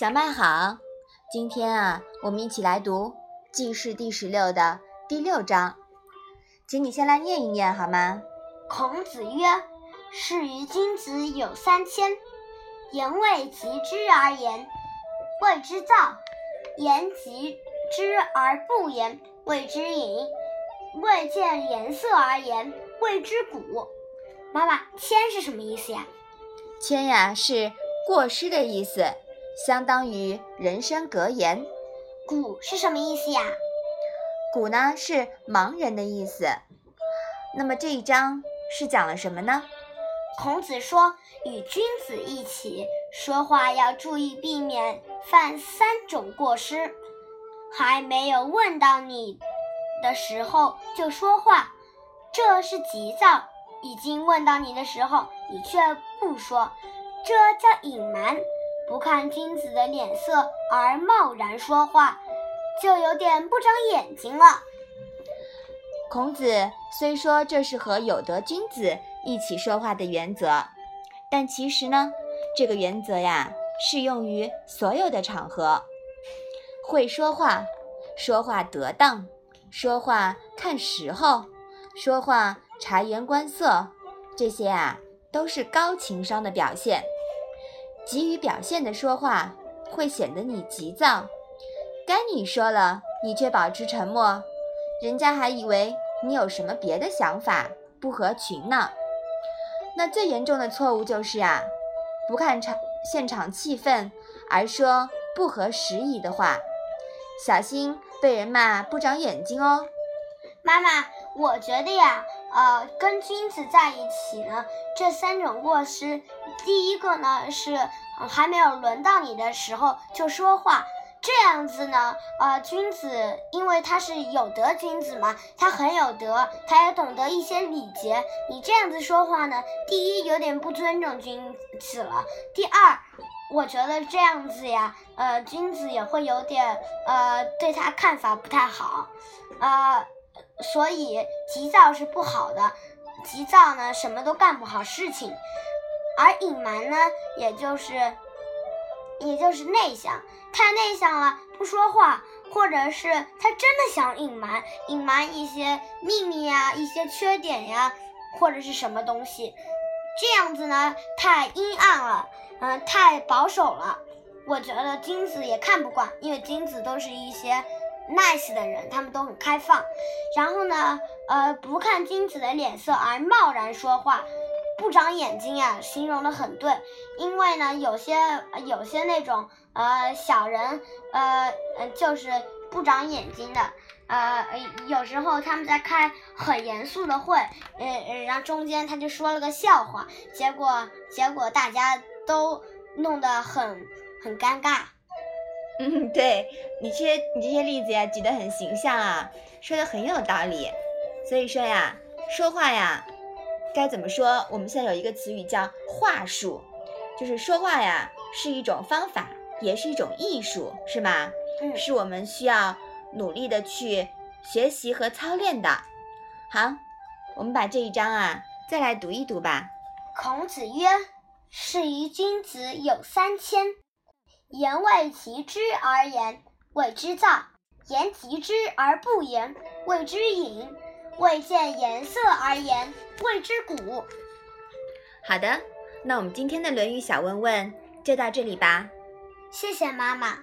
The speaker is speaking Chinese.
小麦好，今天啊，我们一起来读《记事》第十六的第六章，请你先来念一念好吗？孔子曰：“是于君子有三千，言未及之而言，谓之躁；言及之而不言，谓之隐；未见颜色而言，谓之古。”妈妈，谦是什么意思呀？谦呀，是过失的意思。相当于人生格言。古是什么意思呀？古呢是盲人的意思。那么这一章是讲了什么呢？孔子说，与君子一起说话要注意避免犯三种过失：还没有问到你的时候就说话，这是急躁；已经问到你的时候你却不说，这叫隐瞒。不看君子的脸色而贸然说话，就有点不长眼睛了。孔子虽说这是和有德君子一起说话的原则，但其实呢，这个原则呀适用于所有的场合。会说话，说话得当，说话看时候，说话察言观色，这些啊都是高情商的表现。急于表现的说话，会显得你急躁；该你说了，你却保持沉默，人家还以为你有什么别的想法，不合群呢。那最严重的错误就是啊，不看场现场气氛而说不合时宜的话，小心被人骂不长眼睛哦。妈妈，我觉得呀。呃，跟君子在一起呢，这三种过失，第一个呢是还没有轮到你的时候就说话，这样子呢，呃，君子因为他是有德君子嘛，他很有德，他也懂得一些礼节。你这样子说话呢，第一有点不尊重君子了，第二，我觉得这样子呀，呃，君子也会有点呃对他看法不太好，呃。所以急躁是不好的，急躁呢什么都干不好事情，而隐瞒呢，也就是，也就是内向，太内向了不说话，或者是他真的想隐瞒，隐瞒一些秘密呀、一些缺点呀，或者是什么东西，这样子呢太阴暗了，嗯，太保守了，我觉得金子也看不惯，因为金子都是一些。Nice 的人，他们都很开放。然后呢，呃，不看君子的脸色而贸然说话，不长眼睛呀，形容的很对。因为呢，有些有些那种呃小人，呃呃，就是不长眼睛的。呃，有时候他们在开很严肃的会，呃，然后中间他就说了个笑话，结果结果大家都弄得很很尴尬。嗯，对你这些你这些例子呀，举得很形象啊，说的很有道理。所以说呀，说话呀，该怎么说？我们现在有一个词语叫话术，就是说话呀是一种方法，也是一种艺术，是吗？嗯，是我们需要努力的去学习和操练的。好，我们把这一章啊再来读一读吧。孔子曰：“是于君子有三千。”言未及之而言，谓之躁；言及之而不言，谓之隐；未见颜色而言，谓之古。好的，那我们今天的《论语》小问问就到这里吧。谢谢妈妈。